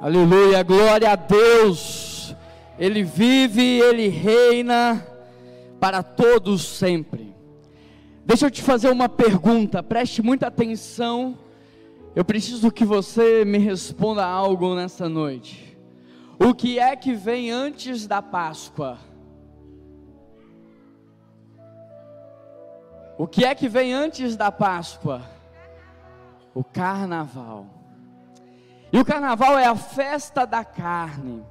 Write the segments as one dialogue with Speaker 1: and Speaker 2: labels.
Speaker 1: Aleluia, glória a Deus. Ele vive, ele reina para todos sempre. Deixa eu te fazer uma pergunta, preste muita atenção. Eu preciso que você me responda algo nessa noite. O que é que vem antes da Páscoa? O que é que vem antes da Páscoa? O carnaval. E o carnaval é a festa da carne.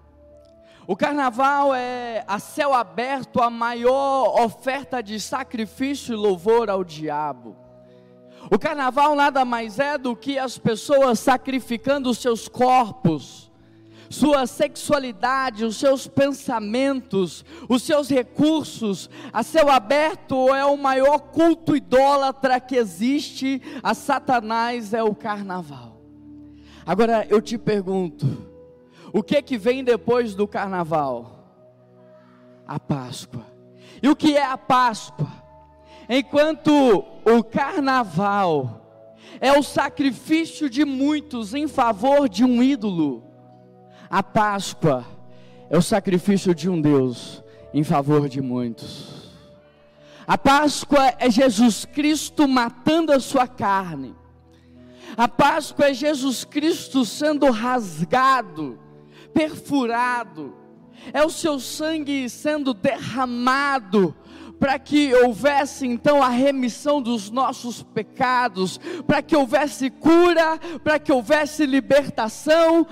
Speaker 1: O carnaval é a céu aberto a maior oferta de sacrifício e louvor ao diabo. O carnaval nada mais é do que as pessoas sacrificando os seus corpos, sua sexualidade, os seus pensamentos, os seus recursos. A céu aberto é o maior culto idólatra que existe a Satanás, é o carnaval. Agora eu te pergunto, o que que vem depois do carnaval? A Páscoa. E o que é a Páscoa? Enquanto o carnaval é o sacrifício de muitos em favor de um ídolo, a Páscoa é o sacrifício de um Deus em favor de muitos. A Páscoa é Jesus Cristo matando a sua carne. A Páscoa é Jesus Cristo sendo rasgado, perfurado. É o seu sangue sendo derramado para que houvesse então a remissão dos nossos pecados, para que houvesse cura, para que houvesse libertação.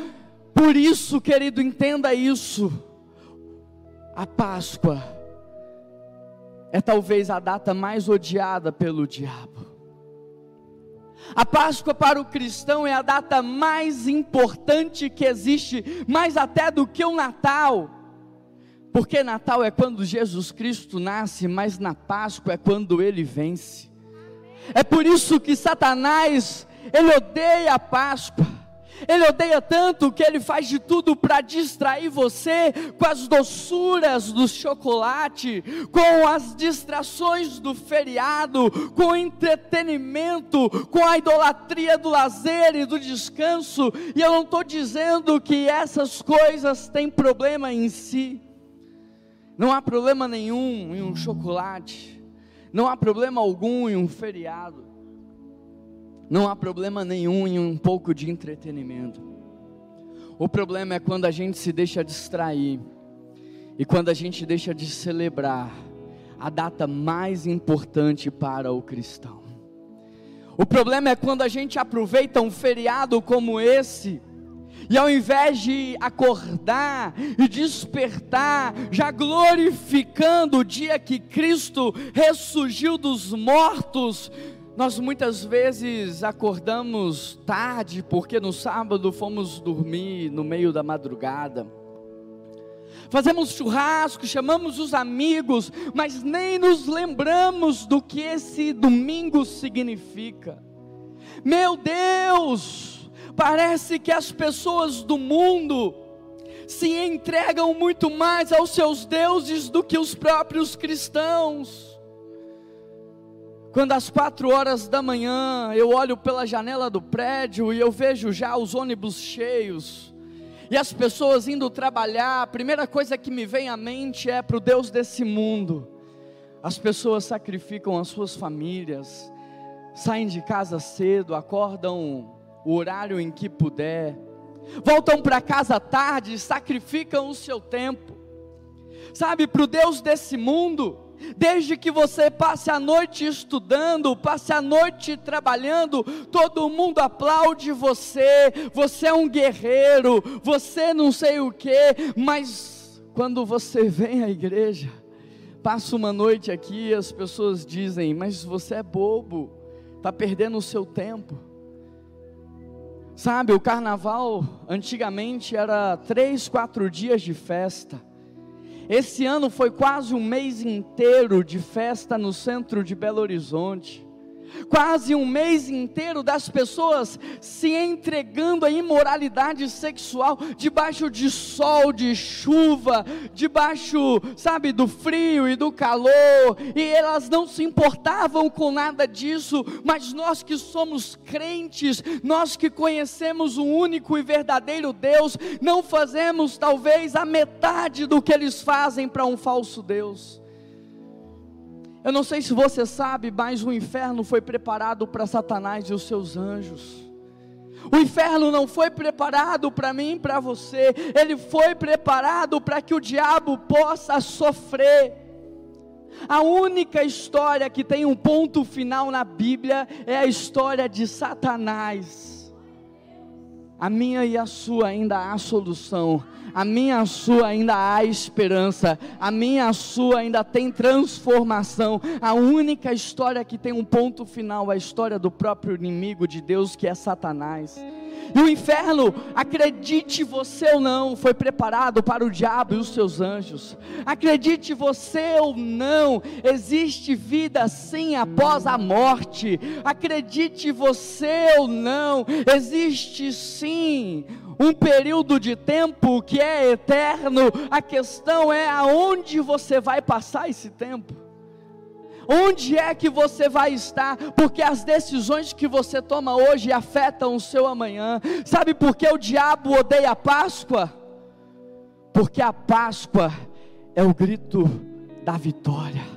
Speaker 1: Por isso, querido, entenda isso. A Páscoa é talvez a data mais odiada pelo diabo. A Páscoa para o cristão é a data mais importante que existe, mais até do que o Natal. Porque Natal é quando Jesus Cristo nasce, mas na Páscoa é quando ele vence. É por isso que Satanás, ele odeia a Páscoa. Ele odeia tanto que ele faz de tudo para distrair você com as doçuras do chocolate, com as distrações do feriado, com o entretenimento, com a idolatria do lazer e do descanso. E eu não estou dizendo que essas coisas têm problema em si. Não há problema nenhum em um chocolate. Não há problema algum em um feriado. Não há problema nenhum em um pouco de entretenimento. O problema é quando a gente se deixa distrair e quando a gente deixa de celebrar a data mais importante para o cristão. O problema é quando a gente aproveita um feriado como esse e ao invés de acordar e despertar, já glorificando o dia que Cristo ressurgiu dos mortos, nós muitas vezes acordamos tarde, porque no sábado fomos dormir no meio da madrugada. Fazemos churrasco, chamamos os amigos, mas nem nos lembramos do que esse domingo significa. Meu Deus, parece que as pessoas do mundo se entregam muito mais aos seus deuses do que os próprios cristãos. Quando às quatro horas da manhã eu olho pela janela do prédio e eu vejo já os ônibus cheios e as pessoas indo trabalhar, a primeira coisa que me vem à mente é para o Deus desse mundo. As pessoas sacrificam as suas famílias, saem de casa cedo, acordam o horário em que puder, voltam para casa tarde, sacrificam o seu tempo. Sabe, para o Deus desse mundo, Desde que você passe a noite estudando, passe a noite trabalhando, todo mundo aplaude você. Você é um guerreiro, você não sei o que, mas quando você vem à igreja, passa uma noite aqui, as pessoas dizem: Mas você é bobo, está perdendo o seu tempo. Sabe, o carnaval antigamente era três, quatro dias de festa. Esse ano foi quase um mês inteiro de festa no centro de Belo Horizonte. Quase um mês inteiro das pessoas se entregando à imoralidade sexual, debaixo de sol, de chuva, debaixo, sabe, do frio e do calor, e elas não se importavam com nada disso, mas nós que somos crentes, nós que conhecemos o único e verdadeiro Deus, não fazemos talvez a metade do que eles fazem para um falso Deus. Eu não sei se você sabe, mas o inferno foi preparado para Satanás e os seus anjos. O inferno não foi preparado para mim e para você, ele foi preparado para que o diabo possa sofrer. A única história que tem um ponto final na Bíblia é a história de Satanás. A minha e a sua ainda há solução a minha a sua ainda há esperança, a minha a sua ainda tem transformação. A única história que tem um ponto final é a história do próprio inimigo de Deus, que é Satanás. E o inferno, acredite você ou não, foi preparado para o diabo e os seus anjos. Acredite você ou não, existe vida sim após a morte. Acredite você ou não, existe sim um período de tempo que é eterno, a questão é aonde você vai passar esse tempo. Onde é que você vai estar? Porque as decisões que você toma hoje afetam o seu amanhã. Sabe por que o diabo odeia a Páscoa? Porque a Páscoa é o grito da vitória.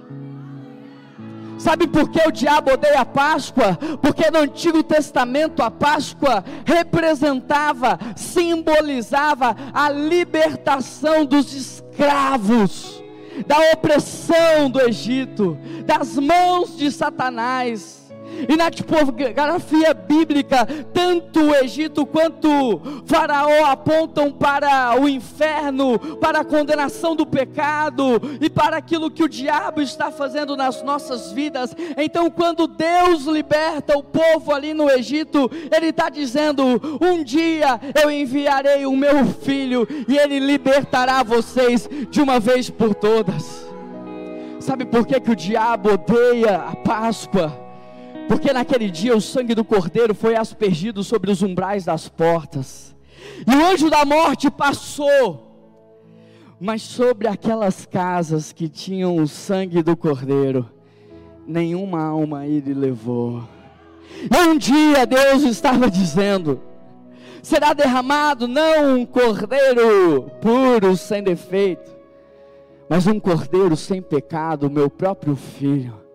Speaker 1: Sabe por que o diabo odeia a Páscoa? Porque no Antigo Testamento a Páscoa representava, simbolizava a libertação dos escravos, da opressão do Egito, das mãos de Satanás. E na tipografia bíblica, tanto o Egito quanto o Faraó apontam para o inferno, para a condenação do pecado e para aquilo que o diabo está fazendo nas nossas vidas. Então, quando Deus liberta o povo ali no Egito, Ele está dizendo: Um dia eu enviarei o meu filho e ele libertará vocês de uma vez por todas. Sabe por que, que o diabo odeia a Páscoa? Porque naquele dia o sangue do cordeiro foi aspergido sobre os umbrais das portas, e o anjo da morte passou, mas sobre aquelas casas que tinham o sangue do cordeiro, nenhuma alma ele levou. E um dia Deus estava dizendo: será derramado não um cordeiro puro, sem defeito, mas um cordeiro sem pecado, meu próprio filho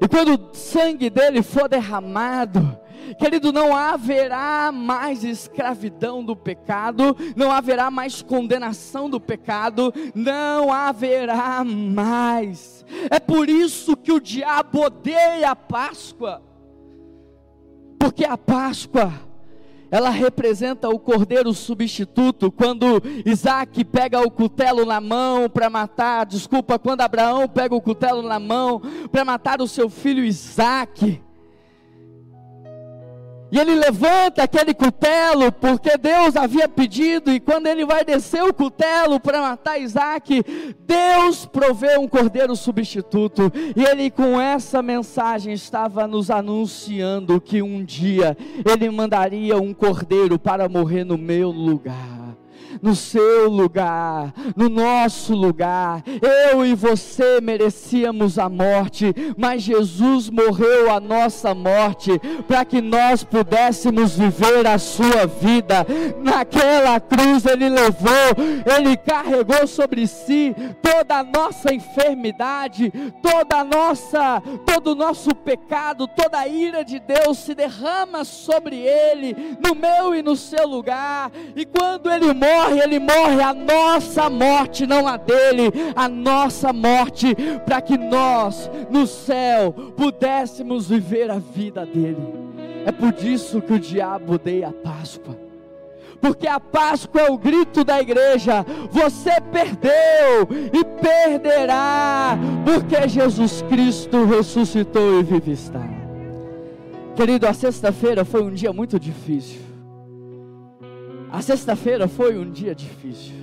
Speaker 1: e quando o sangue dele for derramado, querido, não haverá mais escravidão do pecado, não haverá mais condenação do pecado, não haverá mais. É por isso que o diabo odeia a Páscoa, porque a Páscoa ela representa o cordeiro substituto, quando Isaac pega o cutelo na mão para matar, desculpa, quando Abraão pega o cutelo na mão para matar o seu filho Isaac. E ele levanta aquele cutelo, porque Deus havia pedido, e quando ele vai descer o cutelo para matar Isaac, Deus provê um cordeiro substituto. E ele, com essa mensagem, estava nos anunciando que um dia ele mandaria um cordeiro para morrer no meu lugar no seu lugar, no nosso lugar. Eu e você merecíamos a morte, mas Jesus morreu a nossa morte para que nós pudéssemos viver a sua vida. Naquela cruz ele levou, ele carregou sobre si toda a nossa enfermidade, toda a nossa, todo o nosso pecado, toda a ira de Deus se derrama sobre ele, no meu e no seu lugar. E quando ele morre, morre, ele morre a nossa morte, não a dele, a nossa morte, para que nós no céu pudéssemos viver a vida dele. É por isso que o diabo odeia a Páscoa. Porque a Páscoa é o grito da igreja: você perdeu e perderá, porque Jesus Cristo ressuscitou e vive está. Querido, a sexta-feira foi um dia muito difícil. A sexta-feira foi um dia difícil.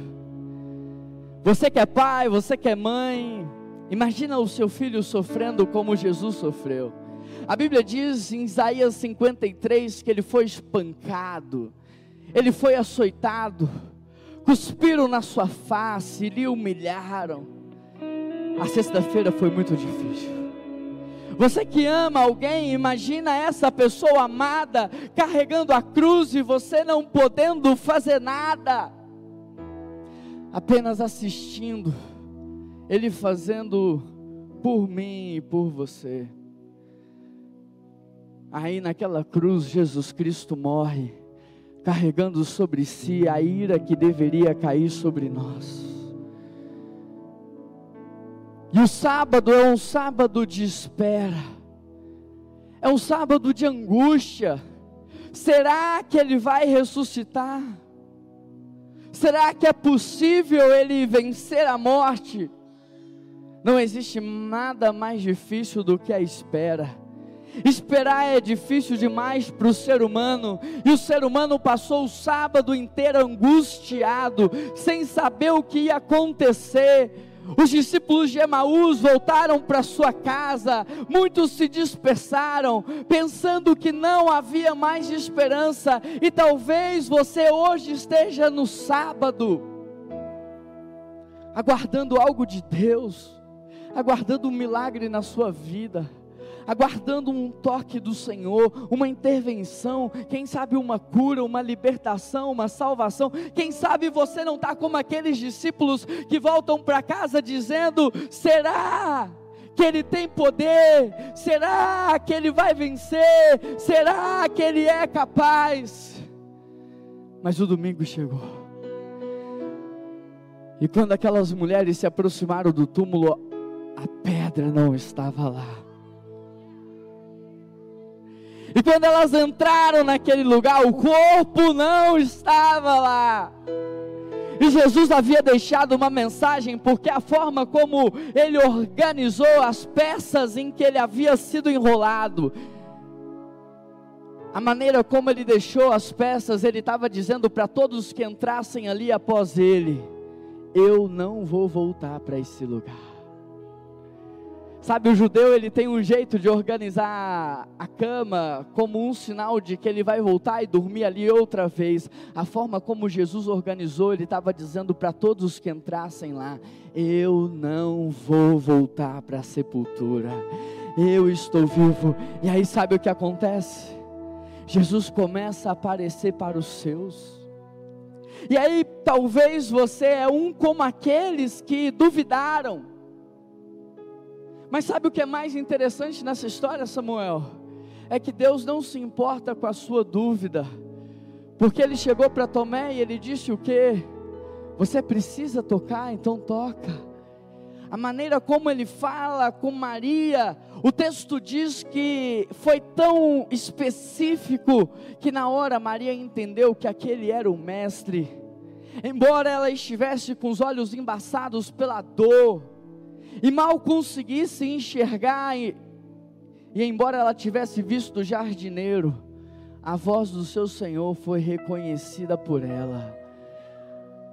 Speaker 1: Você que é pai, você que é mãe, imagina o seu filho sofrendo como Jesus sofreu. A Bíblia diz em Isaías 53 que ele foi espancado, ele foi açoitado, cuspiram na sua face, lhe humilharam. A sexta-feira foi muito difícil. Você que ama alguém, imagina essa pessoa amada carregando a cruz e você não podendo fazer nada, apenas assistindo, Ele fazendo por mim e por você. Aí naquela cruz, Jesus Cristo morre, carregando sobre si a ira que deveria cair sobre nós. E o sábado é um sábado de espera, é um sábado de angústia. Será que ele vai ressuscitar? Será que é possível ele vencer a morte? Não existe nada mais difícil do que a espera. Esperar é difícil demais para o ser humano, e o ser humano passou o sábado inteiro angustiado, sem saber o que ia acontecer os discípulos de Emaús voltaram para sua casa, muitos se dispersaram, pensando que não havia mais esperança, e talvez você hoje esteja no sábado, aguardando algo de Deus, aguardando um milagre na sua vida aguardando um toque do Senhor, uma intervenção, quem sabe uma cura, uma libertação, uma salvação. Quem sabe você não está como aqueles discípulos que voltam para casa dizendo: será? que Ele tem poder? Será que Ele vai vencer? Será que Ele é capaz? Mas o domingo chegou. E quando aquelas mulheres se aproximaram do túmulo, a pedra não estava lá. E quando elas entraram naquele lugar, o corpo não estava lá. E Jesus havia deixado uma mensagem, porque a forma como ele organizou as peças em que ele havia sido enrolado, a maneira como ele deixou as peças, ele estava dizendo para todos que entrassem ali após ele: Eu não vou voltar para esse lugar. Sabe, o judeu ele tem um jeito de organizar a cama como um sinal de que ele vai voltar e dormir ali outra vez. A forma como Jesus organizou, ele estava dizendo para todos que entrassem lá: Eu não vou voltar para a sepultura, eu estou vivo. E aí, sabe o que acontece? Jesus começa a aparecer para os seus. E aí, talvez você é um como aqueles que duvidaram mas sabe o que é mais interessante nessa história, Samuel? É que Deus não se importa com a sua dúvida, porque ele chegou para Tomé e ele disse o que? Você precisa tocar, então toca. A maneira como ele fala com Maria, o texto diz que foi tão específico que na hora Maria entendeu que aquele era o mestre. Embora ela estivesse com os olhos embaçados pela dor, e mal conseguisse enxergar, e, e embora ela tivesse visto o jardineiro, a voz do seu Senhor foi reconhecida por ela.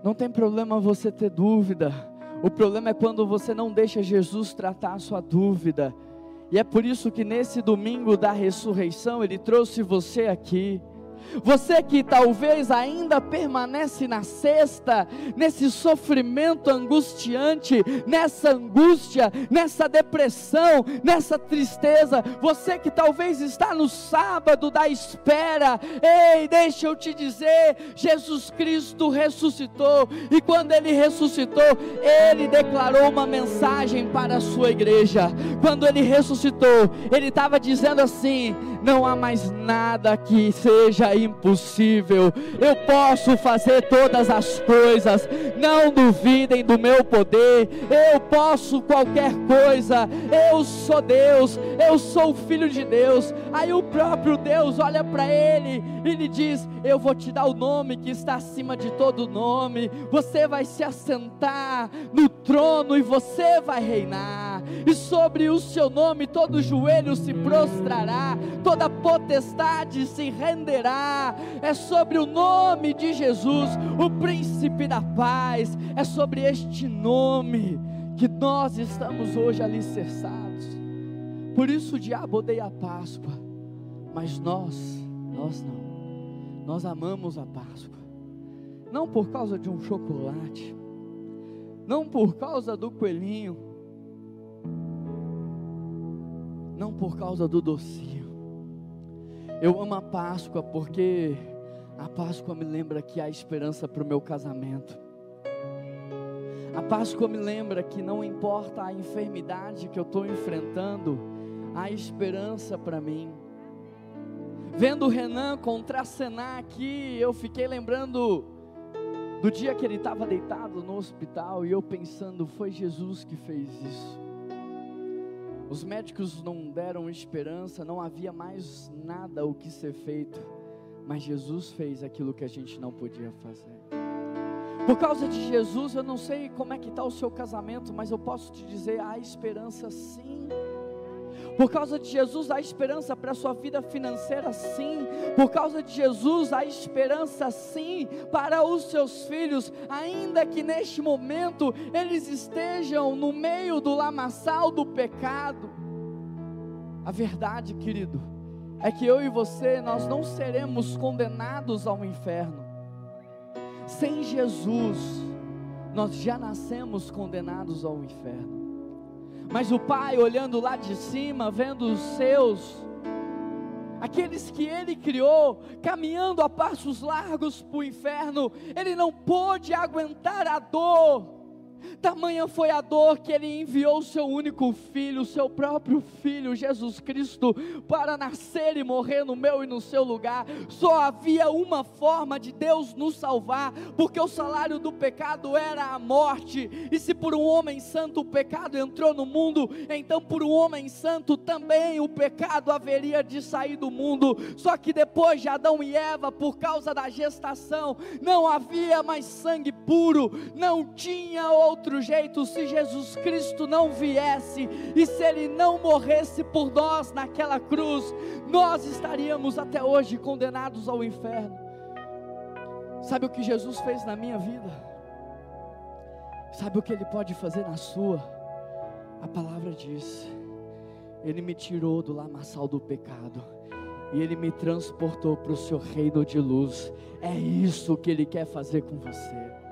Speaker 1: Não tem problema você ter dúvida, o problema é quando você não deixa Jesus tratar a sua dúvida. E é por isso que nesse domingo da ressurreição ele trouxe você aqui você que talvez ainda permanece na cesta, nesse sofrimento angustiante, nessa angústia, nessa depressão, nessa tristeza. Você que talvez está no sábado da espera. Ei, deixa eu te dizer, Jesus Cristo ressuscitou e quando ele ressuscitou, ele declarou uma mensagem para a sua igreja. Quando ele ressuscitou, ele estava dizendo assim: não há mais nada que seja impossível. Eu posso fazer todas as coisas. Não duvidem do meu poder. Eu posso qualquer coisa. Eu sou Deus. Eu sou o filho de Deus. Aí o próprio Deus olha para ele e lhe diz: Eu vou te dar o nome que está acima de todo nome. Você vai se assentar no trono e você vai reinar. E sobre o seu nome todo joelho se prostrará, toda potestade se renderá. É sobre o nome de Jesus, o príncipe da paz. É sobre este nome que nós estamos hoje alicerçados. Por isso o diabo odeia a Páscoa, mas nós, nós não. Nós amamos a Páscoa. Não por causa de um chocolate, não por causa do coelhinho, não por causa do docinho. Eu amo a Páscoa porque a Páscoa me lembra que há esperança para o meu casamento. A Páscoa me lembra que não importa a enfermidade que eu estou enfrentando, há esperança para mim. Vendo o Renan contracenar aqui, eu fiquei lembrando do dia que ele estava deitado no hospital e eu pensando, foi Jesus que fez isso. Os médicos não deram esperança, não havia mais nada o que ser feito, mas Jesus fez aquilo que a gente não podia fazer. Por causa de Jesus, eu não sei como é que está o seu casamento, mas eu posso te dizer, há esperança sim. Por causa de Jesus, há esperança para a sua vida financeira, sim. Por causa de Jesus, há esperança, sim, para os seus filhos, ainda que neste momento eles estejam no meio do lamaçal do pecado. A verdade, querido, é que eu e você, nós não seremos condenados ao inferno. Sem Jesus, nós já nascemos condenados ao inferno. Mas o pai, olhando lá de cima, vendo os seus, aqueles que ele criou, caminhando a passos largos para o inferno, ele não pôde aguentar a dor Tamanha foi a dor que ele enviou o seu único filho, o seu próprio filho, Jesus Cristo, para nascer e morrer no meu e no seu lugar. Só havia uma forma de Deus nos salvar, porque o salário do pecado era a morte. E se por um homem santo o pecado entrou no mundo, então por um homem santo também o pecado haveria de sair do mundo. Só que depois de Adão e Eva, por causa da gestação, não havia mais sangue puro, não tinha outro jeito se Jesus Cristo não viesse e se Ele não morresse por nós naquela cruz, nós estaríamos até hoje condenados ao inferno. Sabe o que Jesus fez na minha vida? Sabe o que Ele pode fazer na sua? A palavra diz: Ele me tirou do lamaçal do pecado e Ele me transportou para o seu reino de luz. É isso que Ele quer fazer com você.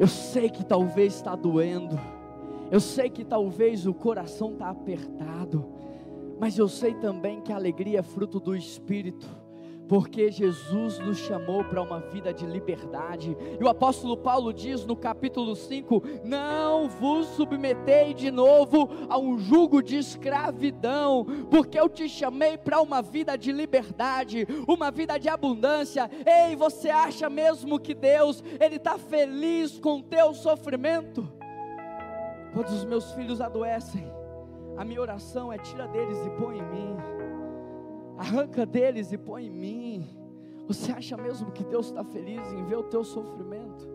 Speaker 1: Eu sei que talvez está doendo, eu sei que talvez o coração está apertado, mas eu sei também que a alegria é fruto do Espírito porque Jesus nos chamou para uma vida de liberdade. E o apóstolo Paulo diz no capítulo 5: Não vos submetei de novo a um jugo de escravidão, porque eu te chamei para uma vida de liberdade, uma vida de abundância. Ei, você acha mesmo que Deus ele está feliz com o teu sofrimento? Quando os meus filhos adoecem, a minha oração é tira deles e põe em mim arranca deles e põe em mim. Você acha mesmo que Deus está feliz em ver o teu sofrimento?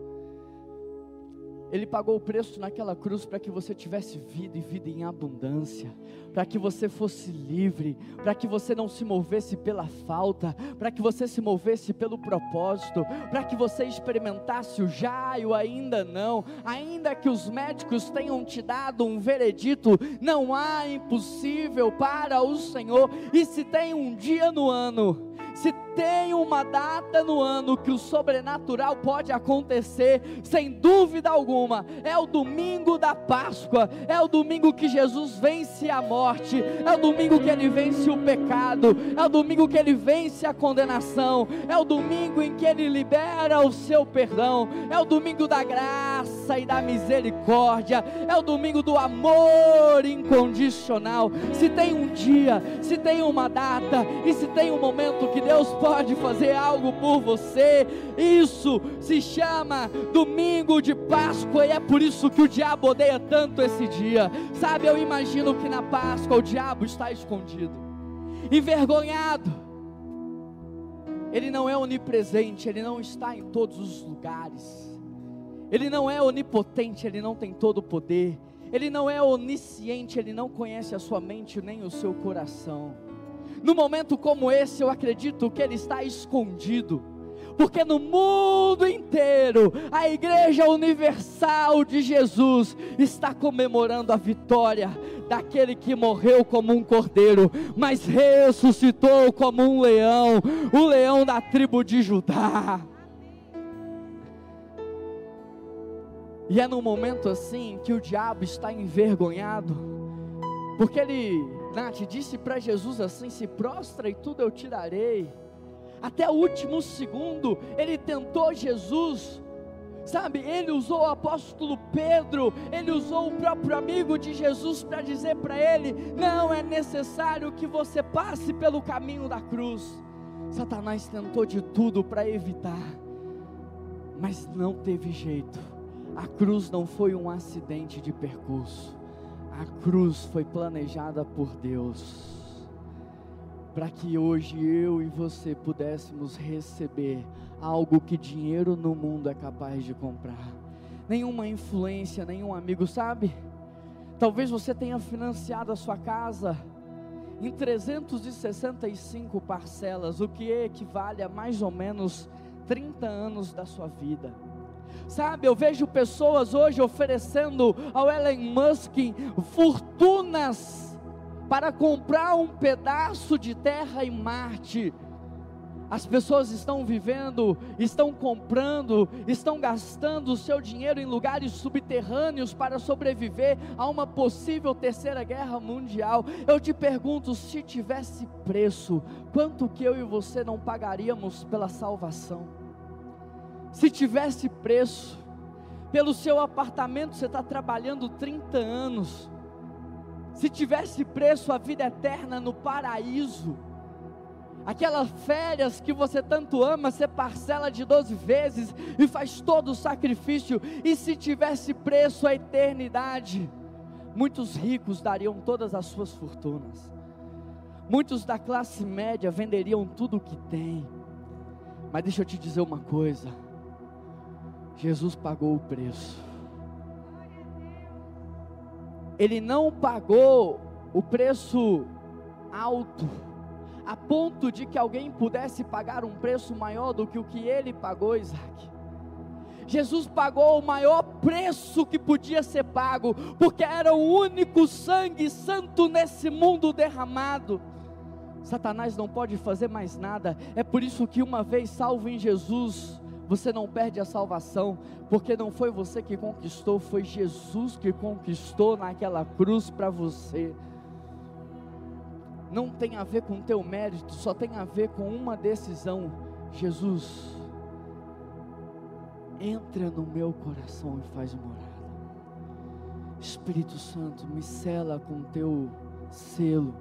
Speaker 1: Ele pagou o preço naquela cruz para que você tivesse vida e vida em abundância, para que você fosse livre, para que você não se movesse pela falta, para que você se movesse pelo propósito, para que você experimentasse o já e o ainda não, ainda que os médicos tenham te dado um veredito, não há impossível para o Senhor, e se tem um dia no ano, se tem uma data no ano que o sobrenatural pode acontecer, sem dúvida alguma, é o domingo da Páscoa, é o domingo que Jesus vence a morte, é o domingo que ele vence o pecado, é o domingo que ele vence a condenação, é o domingo em que ele libera o seu perdão, é o domingo da graça e da misericórdia, é o domingo do amor incondicional. Se tem um dia, se tem uma data e se tem um momento que Deus pode fazer algo por você. Isso se chama domingo de Páscoa e é por isso que o diabo odeia tanto esse dia. Sabe, eu imagino que na Páscoa o diabo está escondido, envergonhado. Ele não é onipresente, ele não está em todos os lugares. Ele não é onipotente, ele não tem todo o poder. Ele não é onisciente, ele não conhece a sua mente nem o seu coração. No momento como esse, eu acredito que ele está escondido porque no mundo inteiro a Igreja Universal de Jesus está comemorando a vitória daquele que morreu como um cordeiro, mas ressuscitou como um leão, o leão da tribo de Judá. E é num momento assim que o diabo está envergonhado, porque ele, Nath, disse para Jesus assim: se prostra e tudo eu te darei. Até o último segundo, ele tentou Jesus, sabe? Ele usou o apóstolo Pedro, ele usou o próprio amigo de Jesus para dizer para ele: não é necessário que você passe pelo caminho da cruz. Satanás tentou de tudo para evitar, mas não teve jeito a cruz não foi um acidente de percurso. A cruz foi planejada por Deus. Para que hoje eu e você pudéssemos receber algo que dinheiro no mundo é capaz de comprar. Nenhuma influência, nenhum amigo, sabe? Talvez você tenha financiado a sua casa em 365 parcelas, o que equivale a mais ou menos 30 anos da sua vida. Sabe, eu vejo pessoas hoje oferecendo ao Elon Musk fortunas para comprar um pedaço de terra em Marte. As pessoas estão vivendo, estão comprando, estão gastando o seu dinheiro em lugares subterrâneos para sobreviver a uma possível terceira guerra mundial. Eu te pergunto, se tivesse preço, quanto que eu e você não pagaríamos pela salvação? Se tivesse preço, pelo seu apartamento você está trabalhando 30 anos. Se tivesse preço a vida eterna no paraíso, aquelas férias que você tanto ama, você parcela de 12 vezes e faz todo o sacrifício, e se tivesse preço a eternidade, muitos ricos dariam todas as suas fortunas, muitos da classe média venderiam tudo o que tem, mas deixa eu te dizer uma coisa, Jesus pagou o preço. Ele não pagou o preço alto, a ponto de que alguém pudesse pagar um preço maior do que o que ele pagou, Isaac. Jesus pagou o maior preço que podia ser pago, porque era o único sangue santo nesse mundo derramado. Satanás não pode fazer mais nada, é por isso que, uma vez salvo em Jesus, você não perde a salvação, porque não foi você que conquistou, foi Jesus que conquistou naquela cruz para você. Não tem a ver com teu mérito, só tem a ver com uma decisão. Jesus, entra no meu coração e faz morada. Espírito Santo, me cela com teu selo,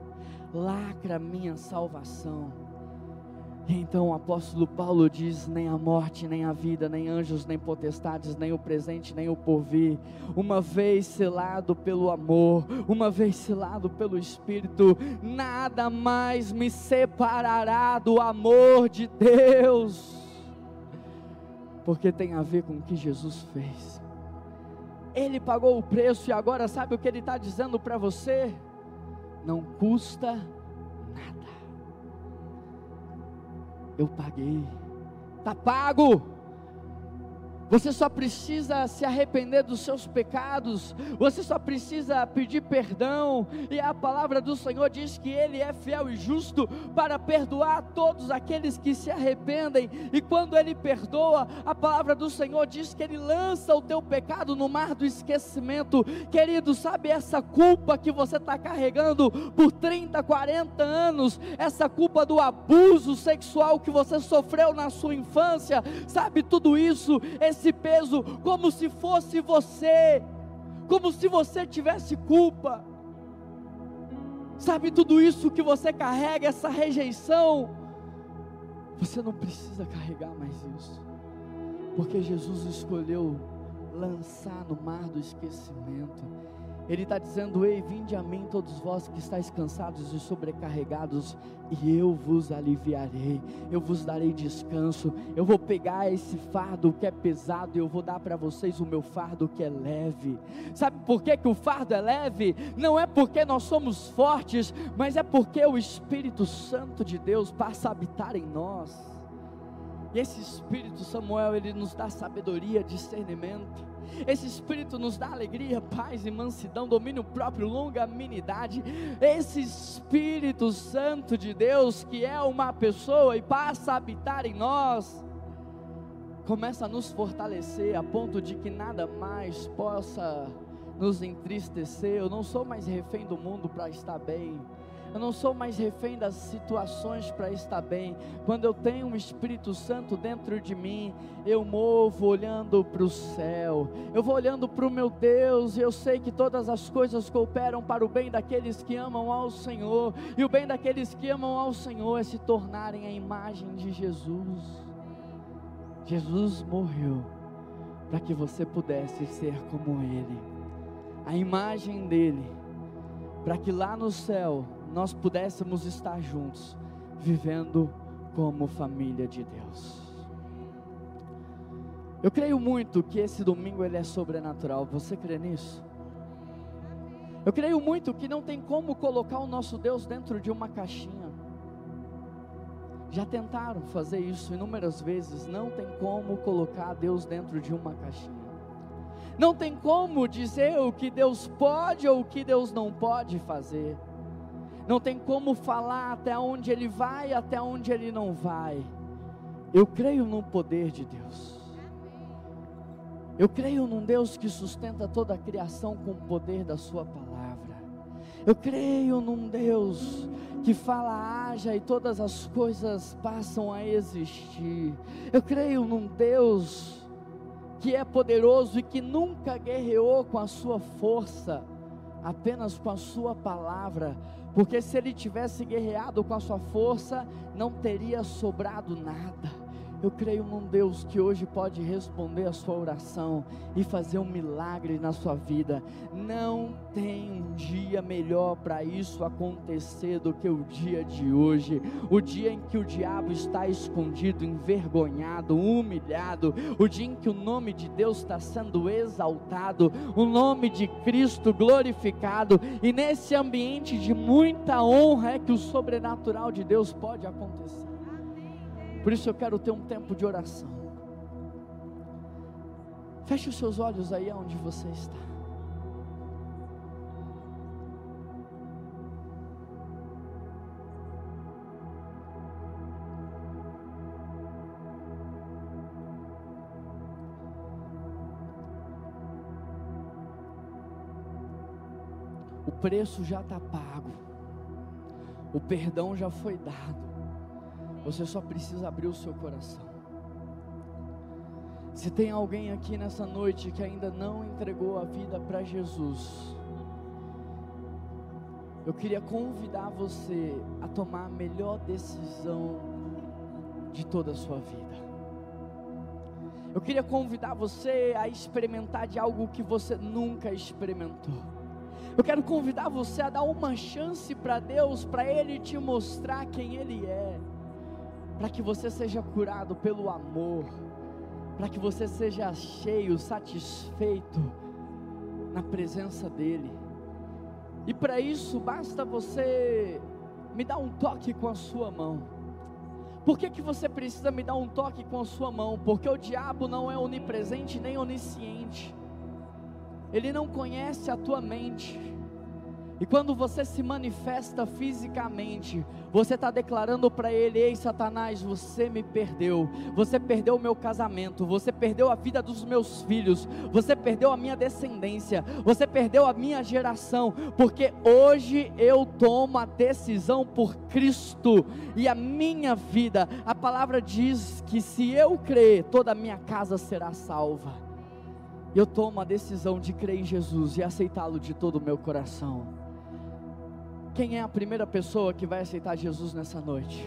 Speaker 1: lacra minha salvação então o apóstolo Paulo diz: nem a morte, nem a vida, nem anjos, nem potestades, nem o presente, nem o porvir, uma vez selado pelo amor, uma vez selado pelo Espírito, nada mais me separará do amor de Deus, porque tem a ver com o que Jesus fez. Ele pagou o preço e agora sabe o que ele está dizendo para você? Não custa eu paguei, está pago. Você só precisa se arrepender dos seus pecados, você só precisa pedir perdão, e a palavra do Senhor diz que Ele é fiel e justo para perdoar todos aqueles que se arrependem, e quando Ele perdoa, a palavra do Senhor diz que Ele lança o teu pecado no mar do esquecimento. Querido, sabe essa culpa que você está carregando por 30, 40 anos, essa culpa do abuso sexual que você sofreu na sua infância, sabe tudo isso? Esse peso como se fosse você, como se você tivesse culpa. Sabe tudo isso que você carrega, essa rejeição? Você não precisa carregar mais isso, porque Jesus escolheu lançar no mar do esquecimento ele está dizendo: Ei, vinde a mim, todos vós que estáis cansados e sobrecarregados, e eu vos aliviarei, eu vos darei descanso. Eu vou pegar esse fardo que é pesado e eu vou dar para vocês o meu fardo que é leve. Sabe por que, que o fardo é leve? Não é porque nós somos fortes, mas é porque o Espírito Santo de Deus passa a habitar em nós. E esse Espírito Samuel, ele nos dá sabedoria, discernimento. Esse Espírito nos dá alegria, paz e mansidão, domínio próprio, longanimidade. Esse Espírito Santo de Deus, que é uma pessoa e passa a habitar em nós, começa a nos fortalecer a ponto de que nada mais possa nos entristecer. Eu não sou mais refém do mundo para estar bem. Eu não sou mais refém das situações para estar bem. Quando eu tenho um Espírito Santo dentro de mim, eu movo olhando para o céu. Eu vou olhando para o meu Deus e eu sei que todas as coisas cooperam para o bem daqueles que amam ao Senhor. E o bem daqueles que amam ao Senhor é se tornarem a imagem de Jesus. Jesus morreu para que você pudesse ser como Ele, a imagem dele, para que lá no céu nós pudéssemos estar juntos, vivendo como família de Deus. Eu creio muito que esse domingo ele é sobrenatural. Você crê nisso? Eu creio muito que não tem como colocar o nosso Deus dentro de uma caixinha. Já tentaram fazer isso inúmeras vezes, não tem como colocar Deus dentro de uma caixinha. Não tem como dizer o que Deus pode ou o que Deus não pode fazer não tem como falar até onde ele vai, até onde ele não vai. Eu creio no poder de Deus. Eu creio num Deus que sustenta toda a criação com o poder da Sua palavra. Eu creio num Deus que fala haja e todas as coisas passam a existir. Eu creio num Deus que é poderoso e que nunca guerreou com a sua força, apenas com a sua palavra, porque se ele tivesse guerreado com a sua força, não teria sobrado nada. Eu creio num Deus que hoje pode responder a sua oração e fazer um milagre na sua vida. Não tem um dia melhor para isso acontecer do que o dia de hoje. O dia em que o diabo está escondido, envergonhado, humilhado. O dia em que o nome de Deus está sendo exaltado. O nome de Cristo glorificado. E nesse ambiente de muita honra é que o sobrenatural de Deus pode acontecer. Por isso eu quero ter um tempo de oração. Feche os seus olhos aí onde você está. O preço já está pago, o perdão já foi dado. Você só precisa abrir o seu coração. Se tem alguém aqui nessa noite que ainda não entregou a vida para Jesus, eu queria convidar você a tomar a melhor decisão de toda a sua vida. Eu queria convidar você a experimentar de algo que você nunca experimentou. Eu quero convidar você a dar uma chance para Deus, para Ele te mostrar quem Ele é para que você seja curado pelo amor, para que você seja cheio, satisfeito na presença dEle. E para isso basta você me dar um toque com a sua mão. Por que, que você precisa me dar um toque com a sua mão? Porque o diabo não é onipresente nem onisciente. Ele não conhece a tua mente. E quando você se manifesta fisicamente, você está declarando para ele: Ei, Satanás, você me perdeu. Você perdeu o meu casamento. Você perdeu a vida dos meus filhos. Você perdeu a minha descendência. Você perdeu a minha geração. Porque hoje eu tomo a decisão por Cristo e a minha vida. A palavra diz que se eu crer, toda a minha casa será salva. Eu tomo a decisão de crer em Jesus e aceitá-lo de todo o meu coração. Quem é a primeira pessoa que vai aceitar Jesus nessa noite?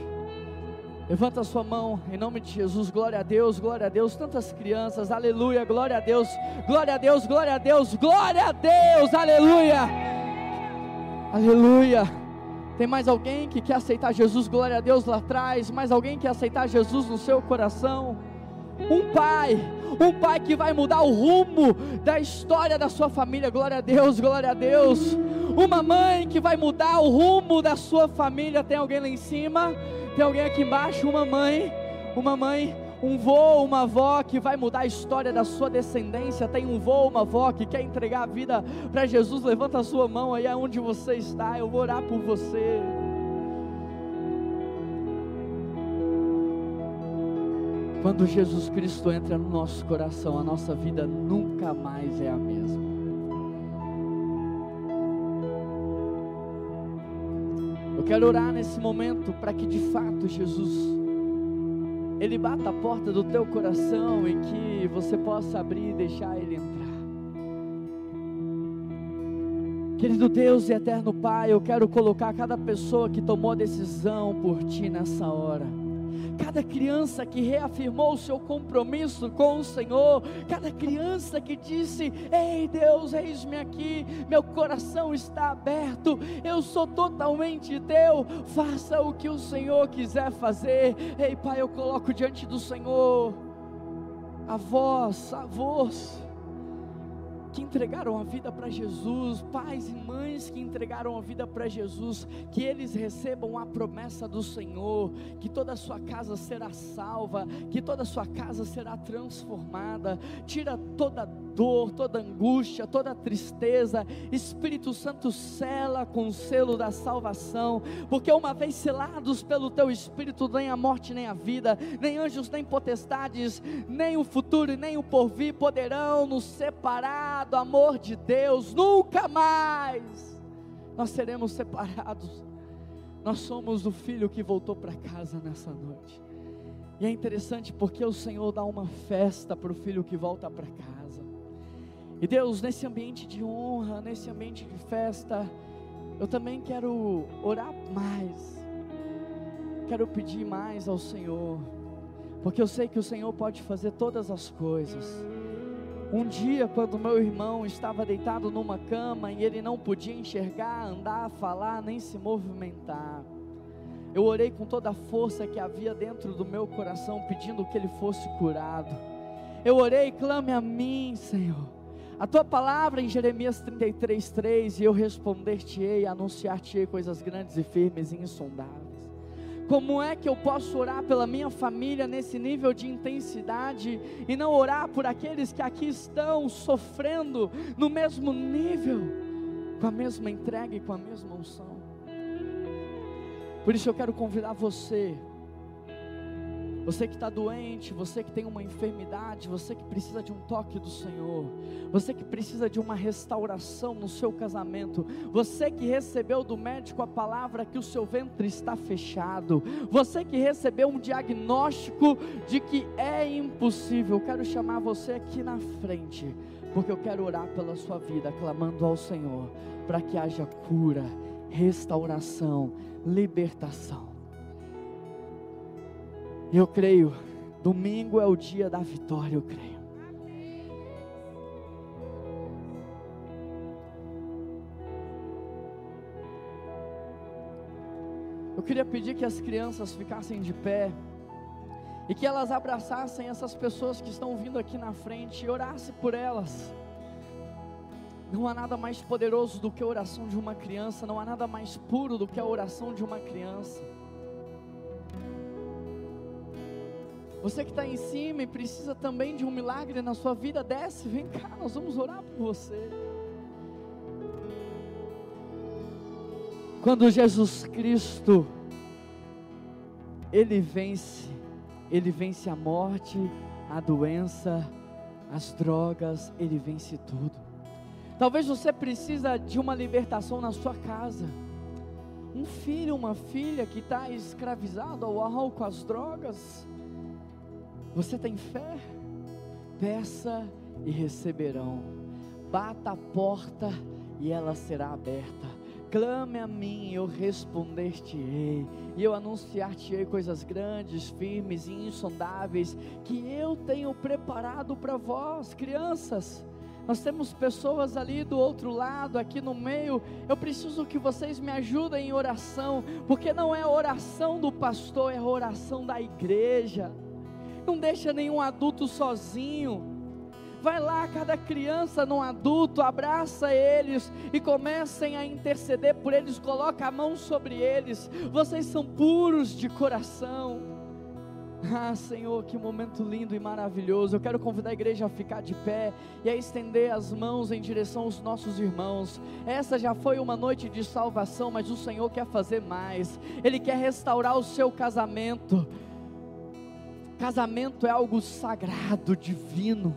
Speaker 1: Levanta a sua mão em nome de Jesus, glória a Deus, glória a Deus. Tantas crianças, aleluia, glória a Deus, glória a Deus, glória a Deus, glória a Deus, aleluia, aleluia. Tem mais alguém que quer aceitar Jesus, glória a Deus lá atrás? Mais alguém que quer aceitar Jesus no seu coração? Um pai, um pai que vai mudar o rumo da história da sua família, glória a Deus, glória a Deus uma mãe que vai mudar o rumo da sua família. Tem alguém lá em cima? Tem alguém aqui embaixo? Uma mãe, uma mãe, um vô, uma avó que vai mudar a história da sua descendência. Tem um vô, uma avó que quer entregar a vida para Jesus. Levanta a sua mão aí aonde você está. Eu vou orar por você. Quando Jesus Cristo entra no nosso coração, a nossa vida nunca mais é a mesma. Eu quero orar nesse momento para que de fato Jesus ele bata a porta do teu coração e que você possa abrir e deixar ele entrar. Querido Deus e eterno Pai, eu quero colocar cada pessoa que tomou decisão por ti nessa hora cada criança que reafirmou o seu compromisso com o Senhor, cada criança que disse: Ei Deus, eis-me aqui, meu coração está aberto, eu sou totalmente teu, faça o que o Senhor quiser fazer. Ei Pai, eu coloco diante do Senhor avós, avós que entregaram a vida para Jesus, pais e mães que entregaram a vida para Jesus, que eles recebam a promessa do Senhor, que toda a sua casa será salva, que toda a sua casa será transformada. Tira toda dor, toda angústia, toda tristeza. Espírito Santo sela com o selo da salvação, porque uma vez selados pelo teu Espírito, nem a morte, nem a vida, nem anjos, nem potestades, nem o futuro, nem o porvir poderão nos separar do amor de Deus, nunca mais nós seremos separados. Nós somos o filho que voltou para casa nessa noite. E é interessante porque o Senhor dá uma festa para o filho que volta para casa. E Deus, nesse ambiente de honra, nesse ambiente de festa, eu também quero orar mais. Quero pedir mais ao Senhor, porque eu sei que o Senhor pode fazer todas as coisas. Um dia, quando meu irmão estava deitado numa cama e ele não podia enxergar, andar, falar, nem se movimentar, eu orei com toda a força que havia dentro do meu coração, pedindo que ele fosse curado. Eu orei, clame a mim, Senhor. A tua palavra em Jeremias 33, 3, e eu responder-te-ei, anunciar-te-ei coisas grandes e firmes e insondáveis. Como é que eu posso orar pela minha família nesse nível de intensidade e não orar por aqueles que aqui estão sofrendo no mesmo nível, com a mesma entrega e com a mesma unção? Por isso eu quero convidar você você que está doente, você que tem uma enfermidade, você que precisa de um toque do Senhor, você que precisa de uma restauração no seu casamento, você que recebeu do médico a palavra que o seu ventre está fechado, você que recebeu um diagnóstico de que é impossível, quero chamar você aqui na frente, porque eu quero orar pela sua vida, clamando ao Senhor, para que haja cura, restauração, libertação. Eu creio, domingo é o dia da vitória, eu creio. Eu queria pedir que as crianças ficassem de pé e que elas abraçassem essas pessoas que estão vindo aqui na frente e orassem por elas. Não há nada mais poderoso do que a oração de uma criança, não há nada mais puro do que a oração de uma criança. Você que está em cima e precisa também de um milagre na sua vida, desce, vem cá, nós vamos orar por você. Quando Jesus Cristo, Ele vence, Ele vence a morte, a doença, as drogas, Ele vence tudo. Talvez você precisa de uma libertação na sua casa. Um filho, uma filha que está escravizado ao álcool, às drogas, você tem fé? Peça e receberão. Bata a porta e ela será aberta. Clame a mim, eu responder-te-ei, e eu anunciar-te-ei coisas grandes, firmes e insondáveis, que eu tenho preparado para vós, crianças. Nós temos pessoas ali do outro lado, aqui no meio. Eu preciso que vocês me ajudem em oração, porque não é oração do pastor, é oração da igreja. Não deixa nenhum adulto sozinho. Vai lá, cada criança num adulto, abraça eles e comecem a interceder por eles, coloca a mão sobre eles. Vocês são puros de coração. Ah, Senhor, que momento lindo e maravilhoso. Eu quero convidar a igreja a ficar de pé e a estender as mãos em direção aos nossos irmãos. Essa já foi uma noite de salvação, mas o Senhor quer fazer mais. Ele quer restaurar o seu casamento. Casamento é algo sagrado, divino.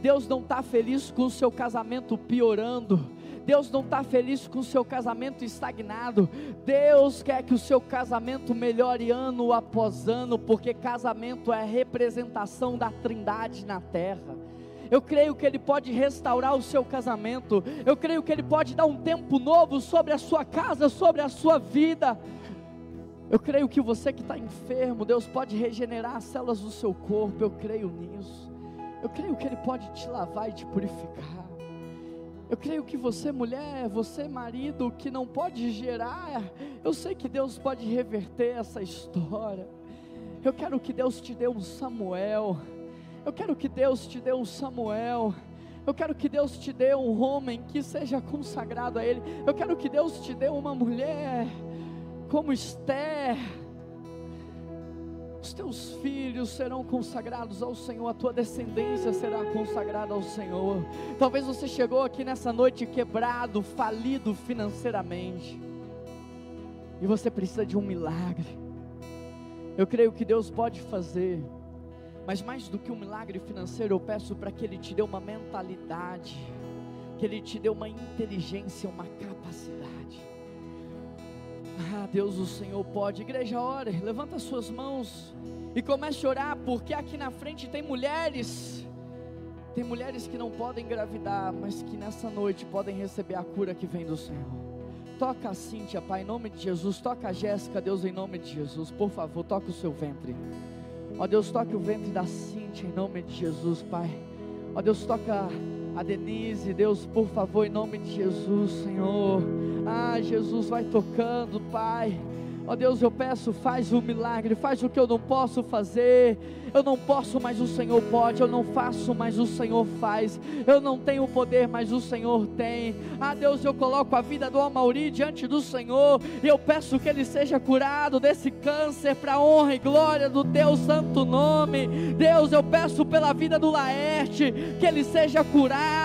Speaker 1: Deus não está feliz com o seu casamento piorando. Deus não está feliz com o seu casamento estagnado. Deus quer que o seu casamento melhore ano após ano, porque casamento é representação da Trindade na terra. Eu creio que Ele pode restaurar o seu casamento. Eu creio que Ele pode dar um tempo novo sobre a sua casa, sobre a sua vida. Eu creio que você que está enfermo, Deus pode regenerar as células do seu corpo. Eu creio nisso. Eu creio que Ele pode te lavar e te purificar. Eu creio que você, mulher, você, marido, que não pode gerar, eu sei que Deus pode reverter essa história. Eu quero que Deus te dê um Samuel. Eu quero que Deus te dê um Samuel. Eu quero que Deus te dê um homem que seja consagrado a Ele. Eu quero que Deus te dê uma mulher como Esther os teus filhos serão consagrados ao Senhor, a tua descendência será consagrada ao Senhor. Talvez você chegou aqui nessa noite quebrado, falido financeiramente, e você precisa de um milagre. Eu creio que Deus pode fazer, mas mais do que um milagre financeiro, eu peço para que Ele te dê uma mentalidade, que Ele te dê uma inteligência, uma capacidade ah, Deus, o Senhor pode. Igreja, ore, levanta suas mãos e comece a orar, porque aqui na frente tem mulheres. Tem mulheres que não podem engravidar, mas que nessa noite podem receber a cura que vem do Senhor. Toca a Cíntia, Pai, em nome de Jesus. Toca a Jéssica, Deus, em nome de Jesus. Por favor, toca o seu ventre. Ó Deus, toque o ventre da Cíntia, em nome de Jesus, Pai. Ó Deus, toca a Denise, Deus, por favor, em nome de Jesus, Senhor. Ah, Jesus, vai tocando, Pai. Ó oh, Deus, eu peço, faz o milagre, faz o que eu não posso fazer. Eu não posso, mas o Senhor pode. Eu não faço, mas o Senhor faz. Eu não tenho poder, mas o Senhor tem. Ah, Deus, eu coloco a vida do Amauri diante do Senhor. E eu peço que ele seja curado desse câncer, para honra e glória do teu santo nome. Deus, eu peço pela vida do Laerte, que ele seja curado,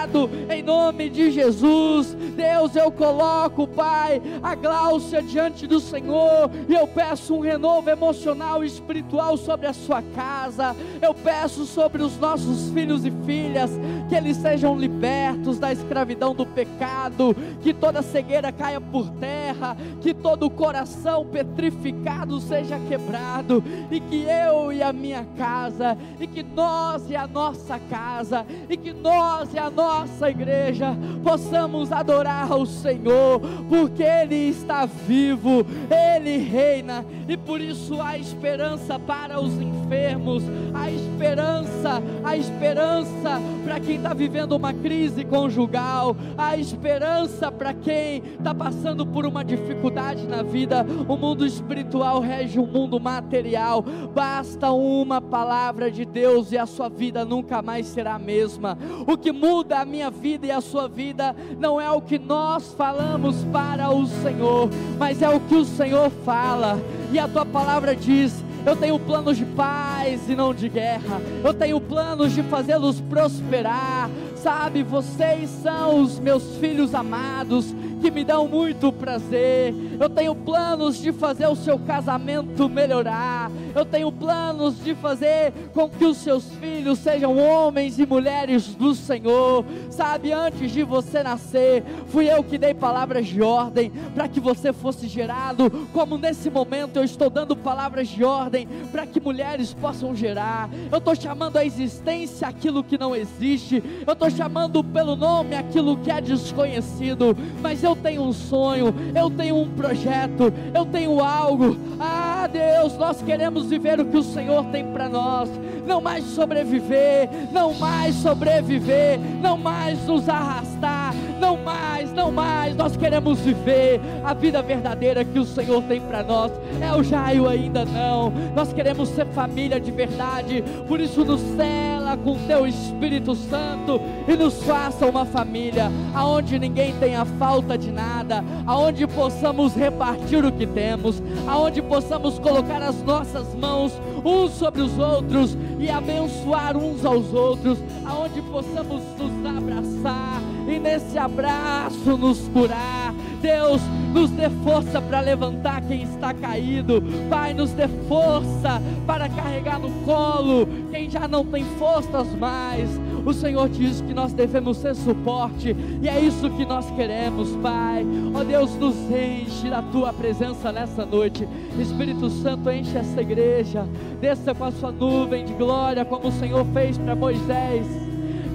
Speaker 1: em nome de Jesus. Deus, eu coloco, Pai, a Gláucia diante do Senhor. E eu peço um renovo emocional e espiritual sobre a sua casa casa. Eu peço sobre os nossos filhos e filhas que eles sejam libertos da escravidão do pecado, que toda cegueira caia por terra, que todo coração petrificado seja quebrado e que eu e a minha casa, e que nós e a nossa casa, e que nós e a nossa igreja possamos adorar ao Senhor, porque Ele está vivo, Ele reina e por isso há esperança para os enfermos, a esperança, a esperança para quem está vivendo uma crise conjugal, a esperança para quem está passando por uma dificuldade na vida. O mundo espiritual rege o mundo material. Basta uma palavra de Deus e a sua vida nunca mais será a mesma. O que muda a minha vida e a sua vida não é o que nós falamos para o Senhor, mas é o que o Senhor fala. E a tua palavra diz: eu tenho planos de paz e não de guerra. Eu tenho planos de fazê-los prosperar. Sabe, vocês são os meus filhos amados que me dão muito prazer. Eu tenho planos de fazer o seu casamento melhorar. Eu tenho planos de fazer com que os seus filhos sejam homens e mulheres do Senhor. Sabe, antes de você nascer, fui eu que dei palavras de ordem para que você fosse gerado. Como nesse momento eu estou dando palavras de ordem para que mulheres possam gerar. Eu estou chamando a existência aquilo que não existe. Eu estou chamando pelo nome aquilo que é desconhecido. Mas eu tenho um sonho, eu tenho um projeto, eu tenho algo. Ah, Deus, nós queremos viver o que o Senhor tem para nós. Não mais sobreviver, não mais sobreviver, não mais nos arrastar, não mais, não mais. Nós queremos viver a vida verdadeira que o Senhor tem para nós. É o Jaio ainda não. Nós queremos ser família de verdade. Por isso nos cela com teu Espírito Santo e nos faça uma família aonde ninguém tenha falta de nada, aonde possamos repartir o que temos, aonde possamos colocar as nossas mãos uns sobre os outros e abençoar uns aos outros, aonde possamos nos abraçar e nesse abraço nos curar. Deus, nos dê força para levantar quem está caído. Pai, nos dê força para carregar no colo quem já não tem forças mais. O Senhor diz que nós devemos ser suporte, e é isso que nós queremos, Pai. Ó oh, Deus, nos enche da tua presença nessa noite. Espírito Santo, enche essa igreja, desça com a sua nuvem de glória, como o Senhor fez para Moisés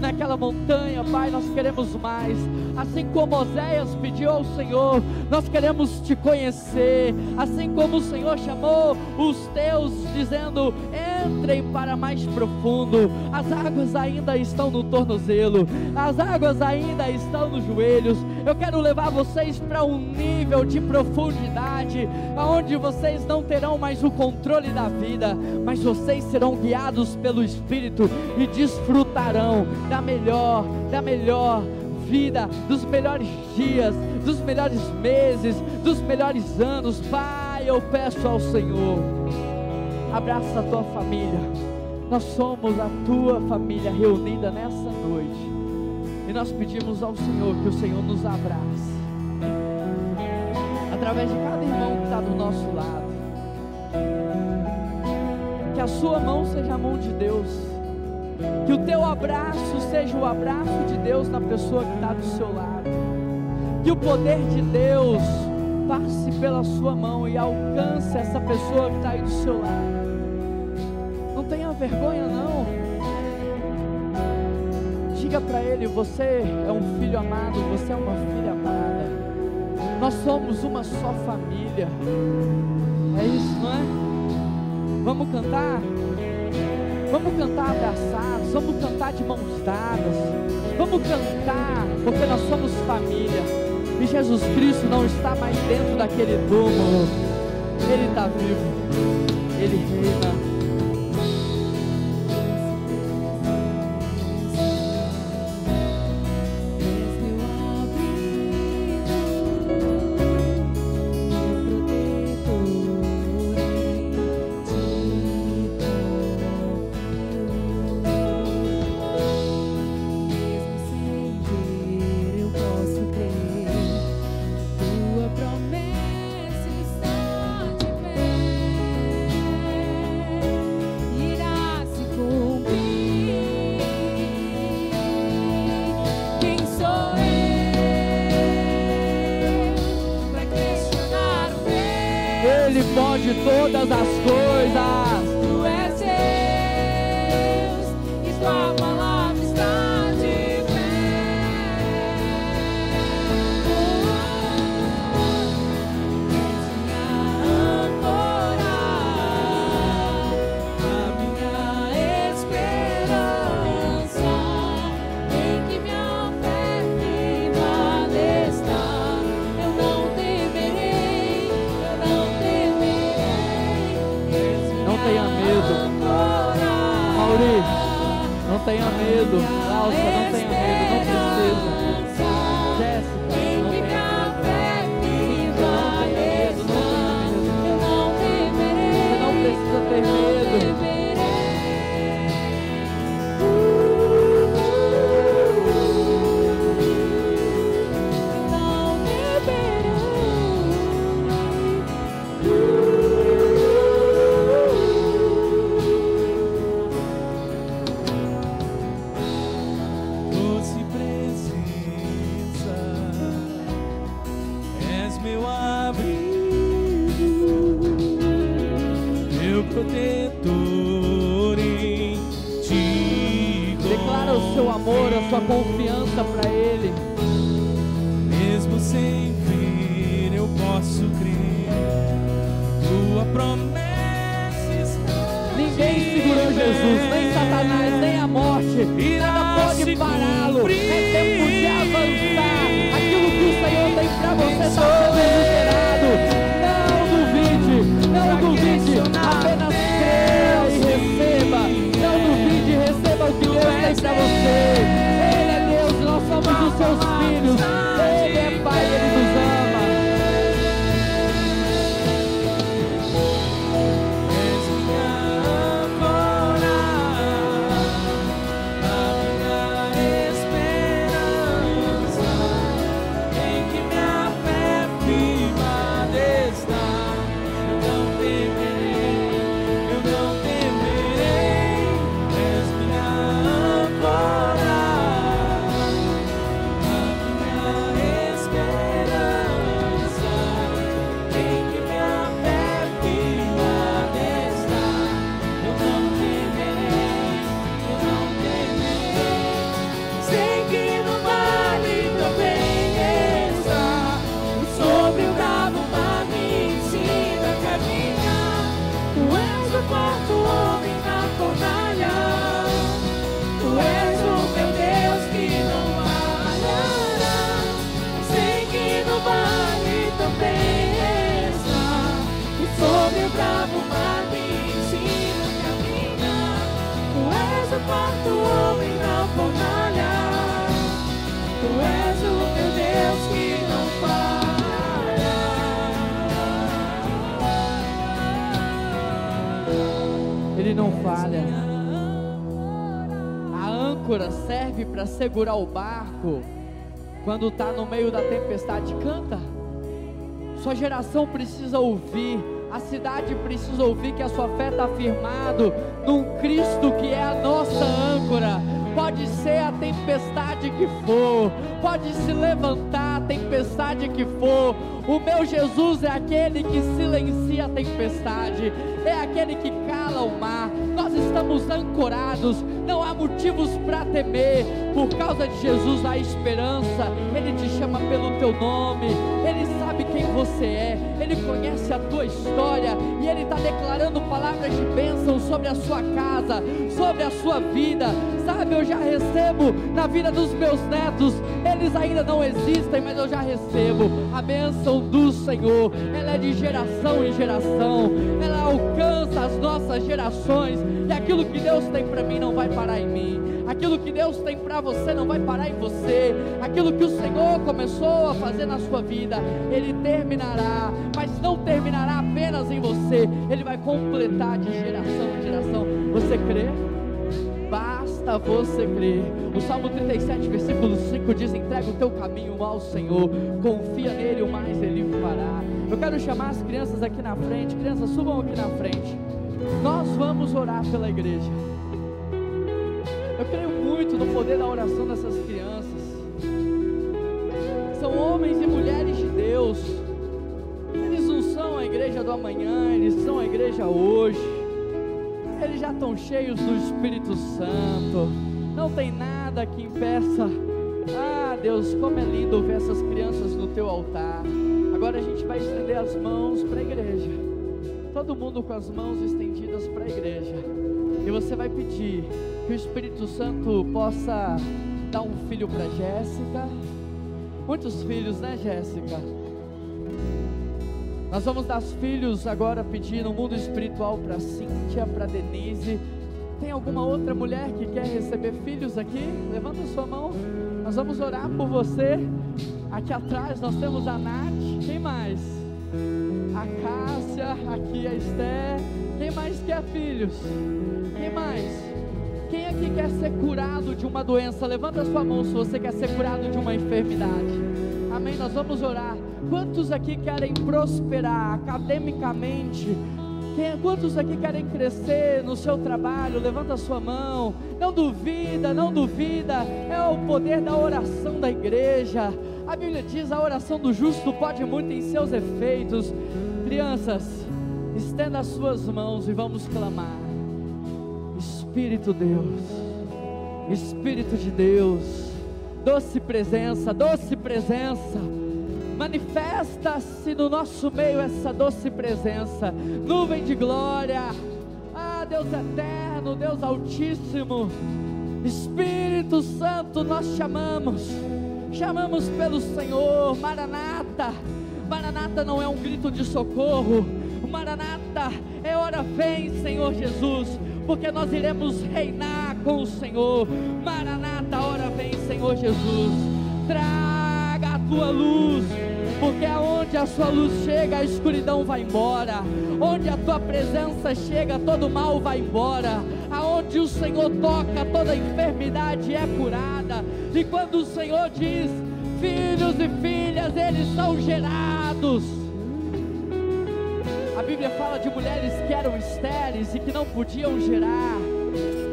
Speaker 1: naquela montanha, Pai, nós queremos mais. Assim como Oséias pediu ao Senhor, nós queremos te conhecer. Assim como o Senhor chamou os teus, dizendo: entrem para mais profundo. As águas ainda estão no tornozelo, as águas ainda estão nos joelhos. Eu quero levar vocês para um nível de profundidade, aonde vocês não terão mais o controle da vida, mas vocês serão guiados pelo Espírito e desfrutarão da melhor, da melhor vida, dos melhores dias, dos melhores meses, dos melhores anos. Pai, eu peço ao Senhor, abraça a tua família. Nós somos a tua família reunida nessa noite. E nós pedimos ao Senhor que o Senhor nos abrace. Através de cada irmão que está do nosso lado. Que a sua mão seja a mão de Deus que o teu abraço seja o abraço de Deus na pessoa que está do seu lado. Que o poder de Deus passe pela sua mão e alcance essa pessoa que está aí do seu lado. Não tenha vergonha, não. Diga para ele: você é um filho amado, você é uma filha amada. Nós somos uma só família. É isso, não é? Vamos cantar? Vamos cantar abraçados, vamos cantar de mãos dadas, vamos cantar, porque nós somos família. E Jesus Cristo não está mais dentro daquele túmulo, Ele está vivo, Ele reina. Âncora serve para segurar o barco quando está no meio da tempestade. Canta. Sua geração precisa ouvir. A cidade precisa ouvir que a sua fé está firmado num Cristo que é a nossa âncora. Pode ser a tempestade que for, pode se levantar a tempestade que for. O meu Jesus é aquele que silencia a tempestade, é aquele que cala o mar. Nós estamos ancorados, não há motivos para temer. Por causa de Jesus há esperança. Ele te chama pelo teu nome, ele sabe quem você é, ele conhece a tua história e ele está declarando palavras de bênção sobre a sua casa, sobre a sua vida. Sabe, eu já recebo na vida dos meus netos, eles ainda não existem, mas eu já recebo a bênção do Senhor. Ela é de geração em geração, ela alcança as nossas gerações, e aquilo que Deus tem para mim não vai parar em mim. Aquilo que Deus tem para você não vai parar em você. Aquilo que o Senhor começou a fazer na sua vida, Ele terminará. Mas não terminará apenas em você, Ele vai completar de geração em geração. Você crê? Basta você crer. O Salmo 37, versículo 5 diz: Entrega o teu caminho ao Senhor, confia nele, o mais ele fará. Eu quero chamar as crianças aqui na frente. Crianças, subam aqui na frente. Nós vamos orar pela igreja. Eu creio muito no poder da oração dessas crianças. São homens e mulheres de Deus. Eles não são a igreja do amanhã, eles são a igreja hoje. Eles já estão cheios do Espírito Santo. Não tem nada que impeça. Ah, Deus, como é lindo ver essas crianças no teu altar. Agora a gente vai estender as mãos para a igreja. Todo mundo com as mãos estendidas para a igreja. E você vai pedir que o Espírito Santo possa dar um filho para Jéssica. Muitos filhos, né, Jéssica? Nós vamos dar os filhos agora pedir no mundo espiritual para Cíntia, para Denise. Tem alguma outra mulher que quer receber filhos aqui? Levanta sua mão. Nós vamos orar por você. Aqui atrás nós temos a Nath. Quem mais? A Cássia, aqui a Esther. Quem mais quer filhos? Quem mais? Quem aqui quer ser curado de uma doença? Levanta sua mão se você quer ser curado de uma enfermidade. Amém. Nós vamos orar. Quantos aqui querem prosperar academicamente? Quem, quantos aqui querem crescer no seu trabalho? Levanta a sua mão. Não duvida, não duvida. É o poder da oração da igreja. A Bíblia diz: a oração do justo pode muito em seus efeitos. Crianças, estenda as suas mãos e vamos clamar. Espírito Deus, Espírito de Deus, doce presença, doce presença, manifesta-se no nosso meio essa doce presença, nuvem de glória, ah Deus eterno, Deus altíssimo, Espírito Santo, nós chamamos, chamamos pelo Senhor, Maranata, Maranata não é um grito de socorro, Maranata é hora vem, Senhor Jesus porque nós iremos reinar com o Senhor. Maranata, hora vem, Senhor Jesus. Traga a tua luz, porque aonde a sua luz chega, a escuridão vai embora. Onde a tua presença chega, todo mal vai embora. Aonde o Senhor toca, toda enfermidade é curada. E quando o Senhor diz: Filhos e filhas, eles são gerados a Bíblia fala de mulheres que eram estéreis e que não podiam gerar.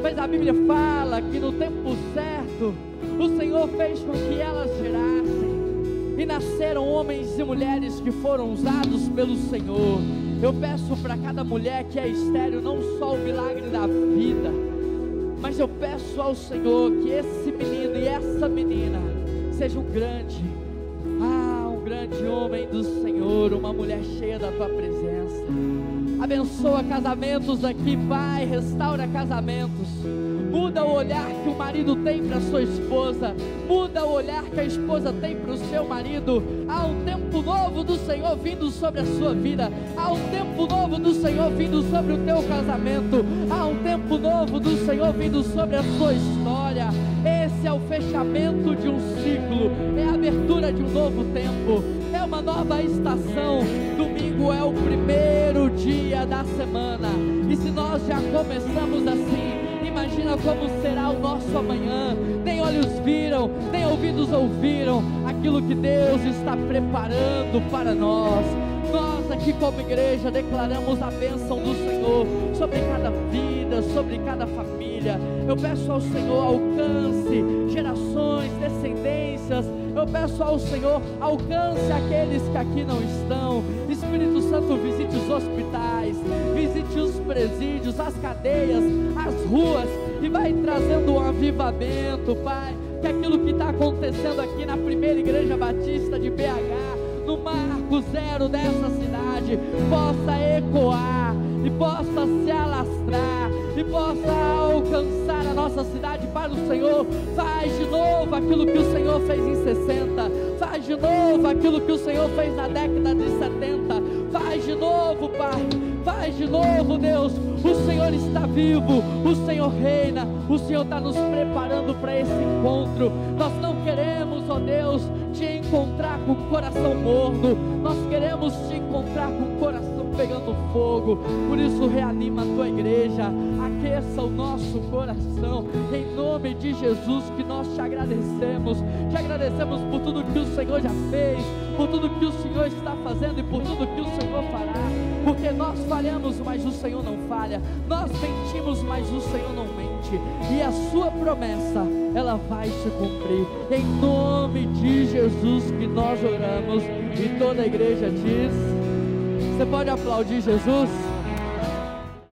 Speaker 1: Mas a Bíblia fala que no tempo certo, o Senhor fez com que elas gerassem. E nasceram homens e mulheres que foram usados pelo Senhor. Eu peço para cada mulher que é estéreo não só o milagre da vida, mas eu peço ao Senhor que esse menino e essa menina sejam grande, ah, grande homem do Senhor, uma mulher cheia da tua presença. Abençoa casamentos aqui, Pai, restaura casamentos. Muda o olhar que o marido tem para sua esposa, muda o olhar que a esposa tem para o seu marido. Há um tempo novo do Senhor vindo sobre a sua vida, há um tempo novo do Senhor vindo sobre o teu casamento, há um tempo novo do Senhor vindo sobre a sua história. Esse é o fechamento de um ciclo, é a abertura de um novo tempo, é uma nova estação. Domingo é o primeiro dia da semana, e se nós já começamos assim, imagina como será o nosso amanhã. Nem olhos viram, nem ouvidos ouviram aquilo que Deus está preparando para nós. Nós aqui como igreja declaramos a bênção do Senhor sobre cada vida, sobre cada família. Eu peço ao Senhor alcance gerações, descendências. Eu peço ao Senhor alcance aqueles que aqui não estão. Espírito Santo visite os hospitais, visite os presídios, as cadeias, as ruas e vai trazendo um avivamento, Pai. Que aquilo que está acontecendo aqui na primeira igreja batista de BH no marco zero dessa cidade possa ecoar e possa se alastrar e possa alcançar a nossa cidade para o Senhor. Faz de novo aquilo que o Senhor fez em 60, faz de novo aquilo que o Senhor fez na década de 70. Faz de novo, Pai. Faz de novo, Deus. O Senhor está vivo, o Senhor reina, o Senhor está nos preparando para esse encontro. Nós não queremos, ó Deus, te encontrar com o coração morno, nós queremos te encontrar com o coração pegando fogo. Por isso, reanima a tua igreja, aqueça o nosso coração, em nome de Jesus, que nós te agradecemos. Te agradecemos por tudo que o Senhor já fez, por tudo que o Senhor está fazendo e por tudo que o Senhor fará. Porque nós falhamos, mas o Senhor não falha, nós mentimos, mas o Senhor não mente, e a Sua promessa, ela vai se cumprir. Em nome de Jesus que nós oramos, e toda a igreja diz. Você pode aplaudir Jesus?